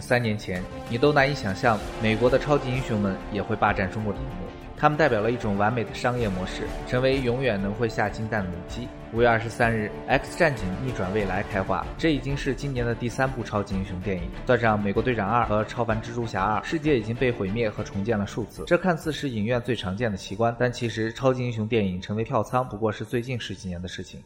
三年前，你都难以想象美国的超级英雄们也会霸占中国的荧幕。他们代表了一种完美的商业模式，成为永远能会下金蛋的母鸡。五月二十三日，《X 战警：逆转未来》开画，这已经是今年的第三部超级英雄电影。算上《美国队长二》和《超凡蜘蛛侠二》，世界已经被毁灭和重建了数次。这看似是影院最常见的奇观，但其实超级英雄电影成为票仓不过是最近十几年的事情。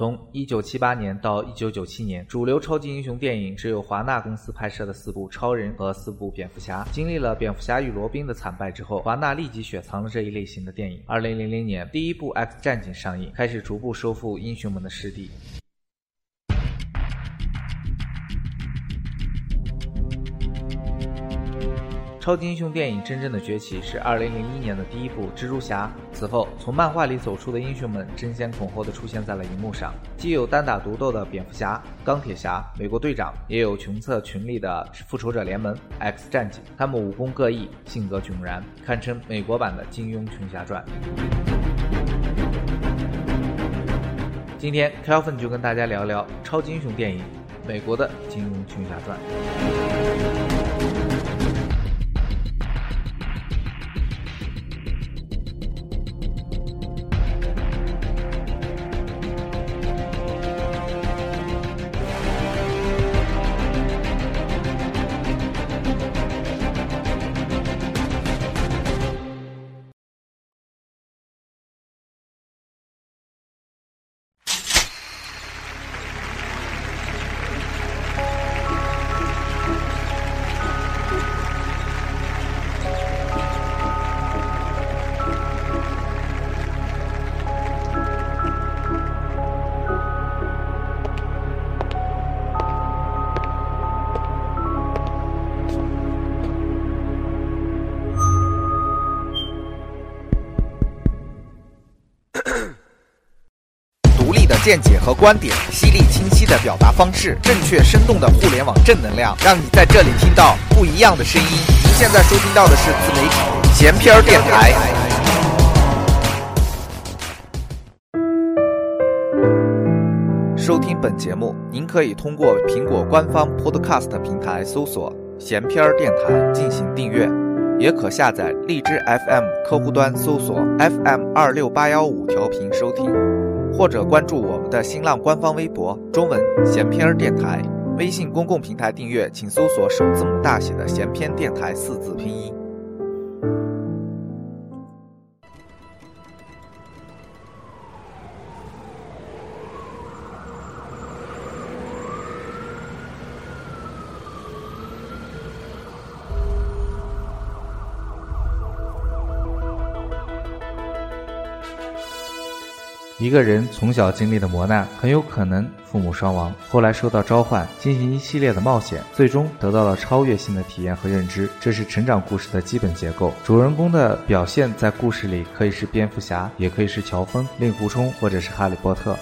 从一九七八年到一九九七年，主流超级英雄电影只有华纳公司拍摄的四部超人和四部蝙蝠侠。经历了蝙蝠侠与罗宾的惨败之后，华纳立即雪藏了这一类型的电影。二零零零年，第一部 X 战警上映，开始逐步收复英雄们的失地。超级英雄电影真正的崛起是二零零一年的第一部《蜘蛛侠》。此后，从漫画里走出的英雄们争先恐后的出现在了荧幕上，既有单打独斗的蝙蝠侠、钢铁侠、美国队长，也有穷策群力的复仇者联盟、X 战警。他们武功各异，性格迥然，堪称美国版的金庸《群侠传》。今天，Kelvin 就跟大家聊聊超级英雄电影《美国的金庸群侠传》。见解和观点，犀利清晰的表达方式，正确生动的互联网正能量，让你在这里听到不一样的声音。您现在收听到的是自媒体闲篇儿电台。收听本节目，您可以通过苹果官方 Podcast 平台搜索“闲篇儿电台”进行订阅，也可下载荔枝 FM 客户端搜索 FM 二六八幺五调频收听。或者关注我们的新浪官方微博“中文闲篇儿电台”，微信公共平台订阅，请搜索首字母大写的“闲篇电台”四字拼音。一个人从小经历的磨难，很有可能父母双亡，后来受到召唤，进行一系列的冒险，最终得到了超越性的体验和认知。这是成长故事的基本结构。主人公的表现在故事里可以是蝙蝠侠，也可以是乔峰、令狐冲，或者是哈利波特。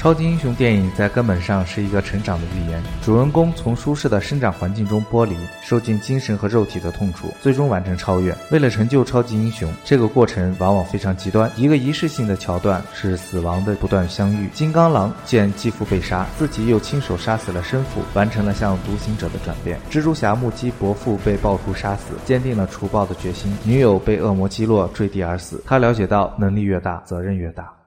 超级英雄电影在根本上是一个成长的寓言。主人公从舒适的生长环境中剥离，受尽精神和肉体的痛楚，最终完成超越。为了成就超级英雄，这个过程往往非常极端。一个仪式性的桥段是死亡的不断相遇。金刚狼见继父被杀，自己又亲手杀死了生父，完成了向独行者的转变。蜘蛛侠目击伯父被暴徒杀死，坚定了除暴的决心。女友被恶魔击落，坠地而死。他了解到，能力越大，责任越大。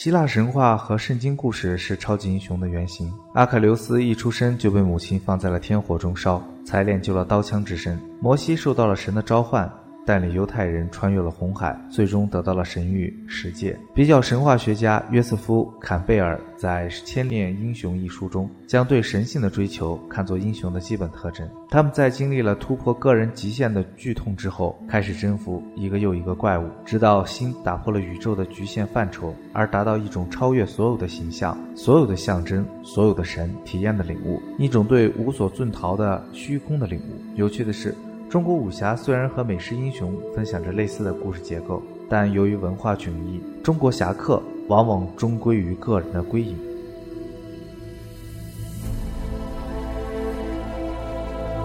希腊神话和圣经故事是超级英雄的原型。阿喀琉斯一出生就被母亲放在了天火中烧，才练就了刀枪之身。摩西受到了神的召唤。带领犹太人穿越了红海，最终得到了神谕十诫。比较神话学家约瑟夫·坎贝尔在《千年英雄》一书中，将对神性的追求看作英雄的基本特征。他们在经历了突破个人极限的剧痛之后，开始征服一个又一个怪物，直到心打破了宇宙的局限范畴，而达到一种超越所有的形象、所有的象征、所有的神体验的领悟，一种对无所遁逃的虚空的领悟。有趣的是。中国武侠虽然和美式英雄分享着类似的故事结构，但由于文化迥异，中国侠客往往终归于个人的归隐。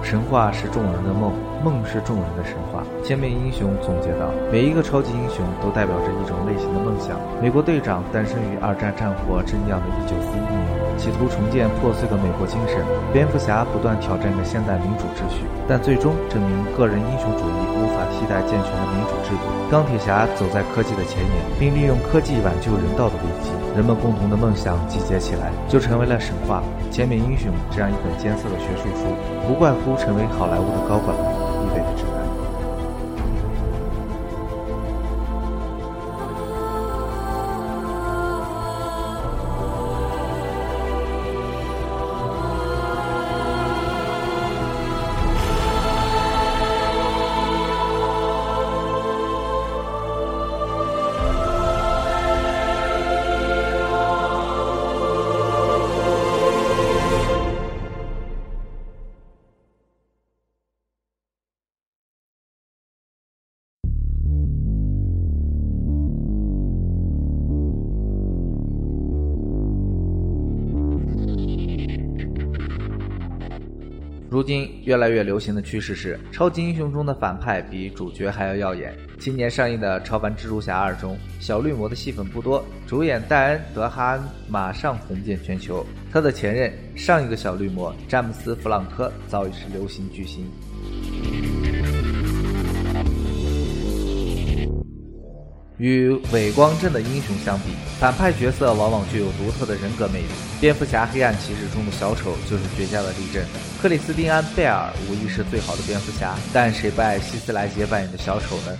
神话是众人的梦，梦是众人的神话。千面英雄总结道：每一个超级英雄都代表着一种类型的梦想。美国队长诞生于二战战火正酿的1941年，企图重建破碎的美国精神。蝙蝠侠不断挑战着现代民主秩序，但最终证明个人英雄主义无法替代健全的民主制度。钢铁侠走在科技的前沿，并利用科技挽救人道的危机。人们共同的梦想集结起来，就成为了神话。千面英雄这样一本艰涩的学术书，不怪乎成为好莱坞的高管如今越来越流行的趋势是，超级英雄中的反派比主角还要耀眼。今年上映的《超凡蜘蛛侠二》中，小绿魔的戏份不多，主演戴恩·德哈恩马上红遍全球。他的前任上一个小绿魔詹姆斯·弗朗科早已是流行巨星。与伟光正的英雄相比，反派角色往往具有独特的人格魅力。蝙蝠侠：黑暗骑士中的小丑就是绝佳的例证。克里斯汀安·贝尔无疑是最好的蝙蝠侠，但谁不爱希斯莱杰扮演的小丑呢？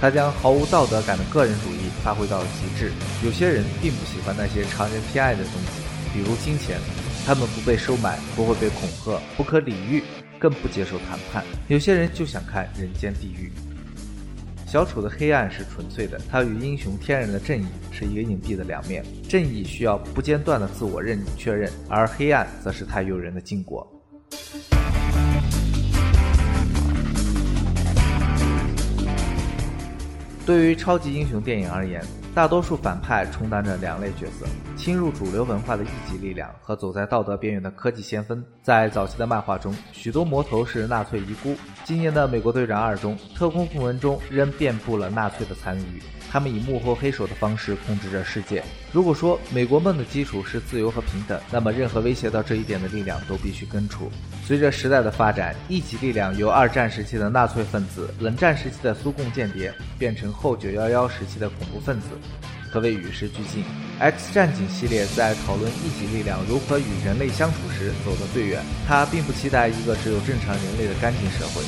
他将毫无道德感的个人主义发挥到了极致。有些人并不喜欢那些常人偏爱的东西，比如金钱，他们不被收买，不会被恐吓，不可理喻，更不接受谈判。有些人就想看人间地狱。小丑的黑暗是纯粹的，他与英雄天然的正义是一个隐蔽的两面。正义需要不间断的自我认确认，而黑暗则是太诱人的禁果。对于超级英雄电影而言，大多数反派充当着两类角色：侵入主流文化的一级力量和走在道德边缘的科技先锋。在早期的漫画中，许多魔头是纳粹遗孤。今年的《美国队长二》中，特工部门中仍遍布了纳粹的残余。他们以幕后黑手的方式控制着世界。如果说美国梦的基础是自由和平等，那么任何威胁到这一点的力量都必须根除。随着时代的发展，一级力量由二战时期的纳粹分子、冷战时期的苏共间谍，变成后九幺幺时期的恐怖分子，可谓与时俱进。X 战警系列在讨论一级力量如何与人类相处时走得最远。他并不期待一个只有正常人类的干净社会，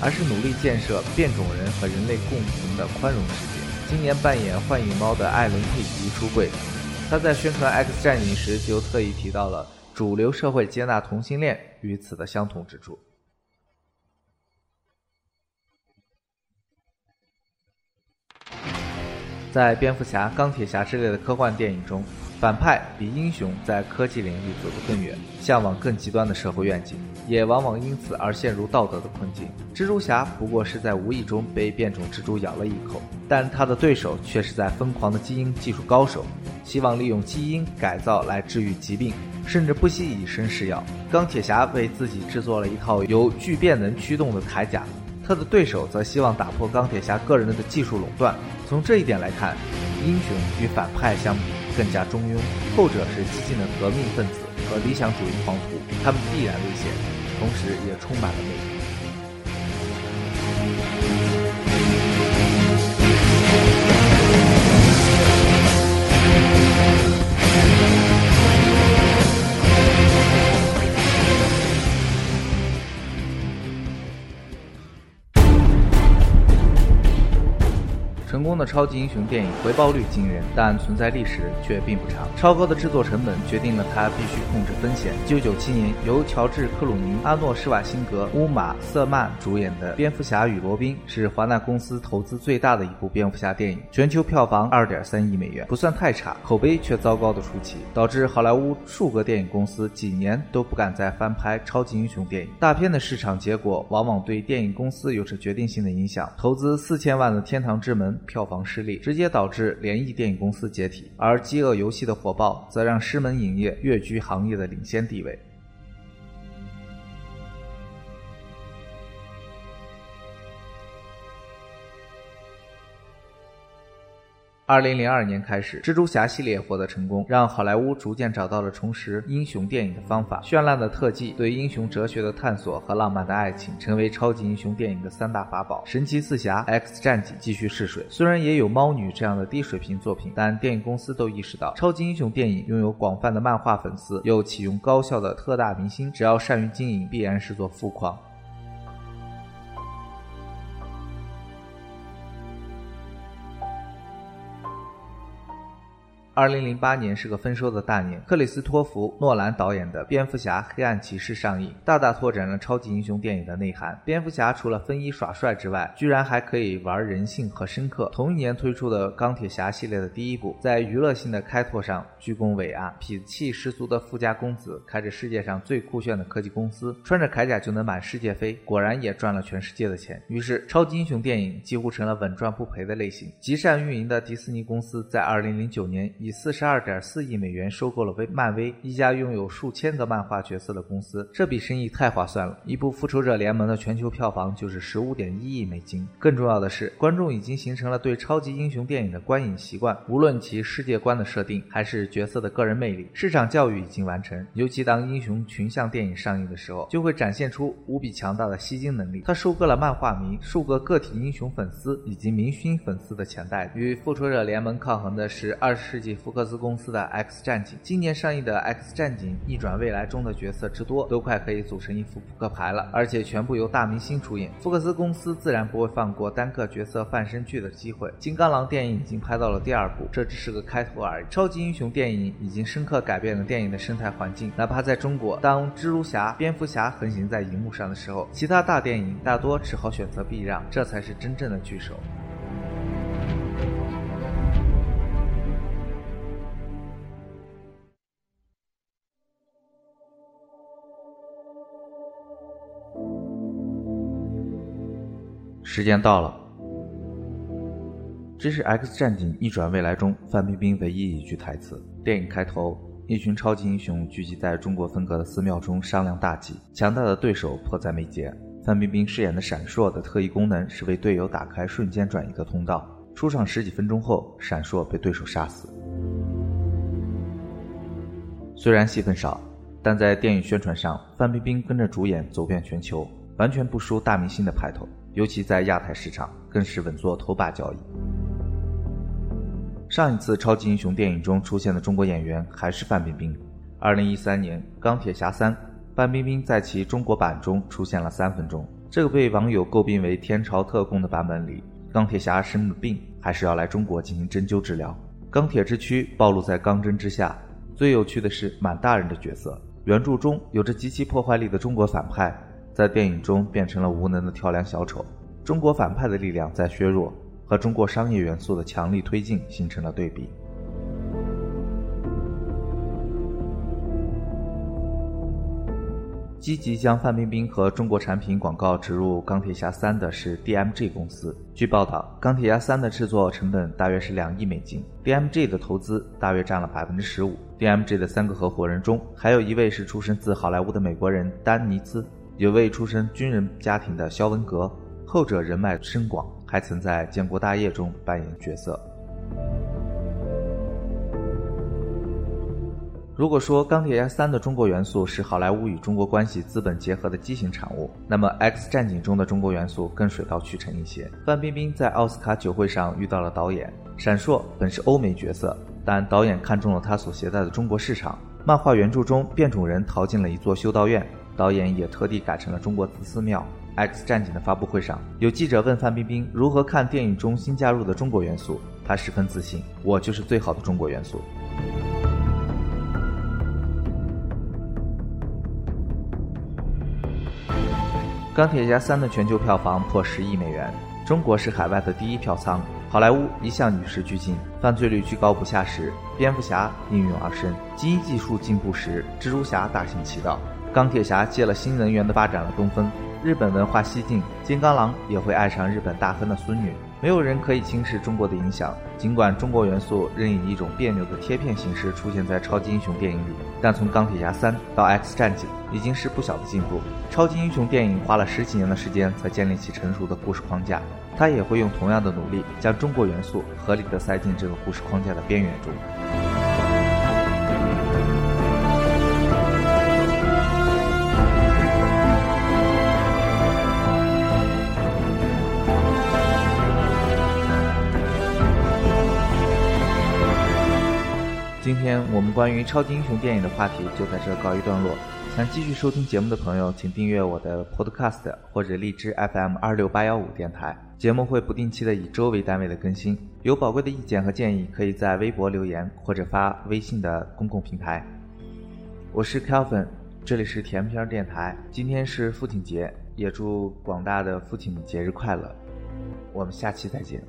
而是努力建设变种人和人类共同的宽容世界。今年扮演幻影猫的艾伦·佩吉出柜，他在宣传《X 战警》时就特意提到了主流社会接纳同性恋与此的相同之处。在蝙蝠侠、钢铁侠之类的科幻电影中。反派比英雄在科技领域走得更远，向往更极端的社会愿景，也往往因此而陷入道德的困境。蜘蛛侠不过是在无意中被变种蜘蛛咬了一口，但他的对手却是在疯狂的基因技术高手，希望利用基因改造来治愈疾病，甚至不惜以身试药。钢铁侠为自己制作了一套由聚变能驱动的铠甲，他的对手则希望打破钢铁侠个人的技术垄断。从这一点来看，英雄与反派相比。更加中庸，后者是激进的革命分子和理想主义狂徒，他们必然危险，同时也充满了魅力。的超级英雄电影回报率惊人，但存在历史却并不长。超高的制作成本决定了它必须控制风险。1997年，由乔治·克鲁尼、阿诺·施瓦辛格、乌玛·瑟曼主演的《蝙蝠侠与罗宾》是华纳公司投资最大的一部蝙蝠侠电影，全球票房2.3亿美元，不算太差，口碑却糟糕的出奇，导致好莱坞数个电影公司几年都不敢再翻拍超级英雄电影。大片的市场结果往往对电影公司有着决定性的影响。投资四千万的《天堂之门》。票房失利，直接导致联谊电影公司解体，而《饥饿游戏》的火爆，则让狮门影业跃居行业的领先地位。二零零二年开始，蜘蛛侠系列获得成功，让好莱坞逐渐找到了重拾英雄电影的方法。绚烂的特技、对英雄哲学的探索和浪漫的爱情，成为超级英雄电影的三大法宝。神奇四侠、X 战警继续试水，虽然也有猫女这样的低水平作品，但电影公司都意识到，超级英雄电影拥有广泛的漫画粉丝，又启用高效的特大明星，只要善于经营，必然是座富矿。二零零八年是个丰收的大年，克里斯托弗·诺兰导演的《蝙蝠侠：黑暗骑士》上映，大大拓展了超级英雄电影的内涵。蝙蝠侠除了风衣耍帅之外，居然还可以玩人性和深刻。同一年推出的钢铁侠系列的第一部，在娱乐性的开拓上居功伟岸。痞气十足的富家公子开着世界上最酷炫的科技公司，穿着铠甲就能满世界飞，果然也赚了全世界的钱。于是，超级英雄电影几乎成了稳赚不赔的类型。极善运营的迪士尼公司在二零零九年。以四十二点四亿美元收购了威漫威，一家拥有数千个漫画角色的公司。这笔生意太划算了，一部《复仇者联盟》的全球票房就是十五点一亿美金。更重要的是，观众已经形成了对超级英雄电影的观影习惯，无论其世界观的设定，还是角色的个人魅力，市场教育已经完成。尤其当英雄群像电影上映的时候，就会展现出无比强大的吸金能力。它收割了漫画迷、数个个体英雄粉丝以及明星粉丝的钱袋。与《复仇者联盟》抗衡的是二十世纪。福克斯公司的《X 战警》今年上映的《X 战警：逆转未来》中的角色之多，都快可以组成一副扑克牌了，而且全部由大明星出演。福克斯公司自然不会放过单个角色泛身剧的机会。金刚狼电影已经拍到了第二部，这只是个开头而已。超级英雄电影已经深刻改变了电影的生态环境。哪怕在中国，当蜘蛛侠、蝙蝠侠横行在荧幕上的时候，其他大电影大多只好选择避让，这才是真正的巨手。时间到了，这是《X 战警：逆转未来》中范冰冰唯一一句台词。电影开头，一群超级英雄聚集在中国风格的寺庙中商量大计，强大的对手迫在眉睫。范冰冰饰演的闪烁的特异功能是为队友打开瞬间转移的通道。出场十几分钟后，闪烁被对手杀死。虽然戏份少，但在电影宣传上，范冰冰跟着主演走遍全球，完全不输大明星的派头。尤其在亚太市场，更是稳坐头把交椅。上一次超级英雄电影中出现的中国演员还是范冰冰。二零一三年《钢铁侠三》，范冰冰在其中国版中出现了三分钟。这个被网友诟病为“天朝特工”的版本里，钢铁侠生了病，还是要来中国进行针灸治疗。钢铁之躯暴露在钢针之下。最有趣的是满大人的角色，原著中有着极其破坏力的中国反派。在电影中变成了无能的跳梁小丑，中国反派的力量在削弱，和中国商业元素的强力推进形成了对比。积极将范冰冰和中国产品广告植入《钢铁侠三》的是 DMG 公司。据报道，《钢铁侠三》的制作成本大约是两亿美金，DMG 的投资大约占了百分之十五。DMG 的三个合伙人中，还有一位是出身自好莱坞的美国人丹尼兹。有位出身军人家庭的肖文格，后者人脉深广，还曾在《建国大业》中扮演角色。如果说《钢铁侠三》的中国元素是好莱坞与中国关系资本结合的畸形产物，那么《X 战警》中的中国元素更水到渠成一些。范冰冰在奥斯卡酒会上遇到了导演闪烁，本是欧美角色，但导演看中了他所携带的中国市场。漫画原著中，变种人逃进了一座修道院。导演也特地改成了中国寺庙。X 战警的发布会上，有记者问范冰冰如何看电影中新加入的中国元素，她十分自信：“我就是最好的中国元素。”钢铁侠三的全球票房破十亿美元，中国是海外的第一票仓。好莱坞一向与时俱进，犯罪率居高不下时，蝙蝠侠应运而生；基因技术进步时，蜘蛛侠大行其道。钢铁侠借了新能源的发展了东风，日本文化西进，金刚狼也会爱上日本大亨的孙女。没有人可以轻视中国的影响。尽管中国元素仍以一种别扭的贴片形式出现在超级英雄电影里，但从钢铁侠三到 X 战警，已经是不小的进步。超级英雄电影花了十几年的时间才建立起成熟的故事框架，他也会用同样的努力，将中国元素合理的塞进这个故事框架的边缘中。今天我们关于超级英雄电影的话题就在这告一段落。想继续收听节目的朋友，请订阅我的 Podcast 或者荔枝 FM 二六八幺五电台。节目会不定期的以周为单位的更新。有宝贵的意见和建议，可以在微博留言或者发微信的公共平台。我是 Kelvin，这里是甜片电台。今天是父亲节，也祝广大的父亲节日快乐。我们下期再见。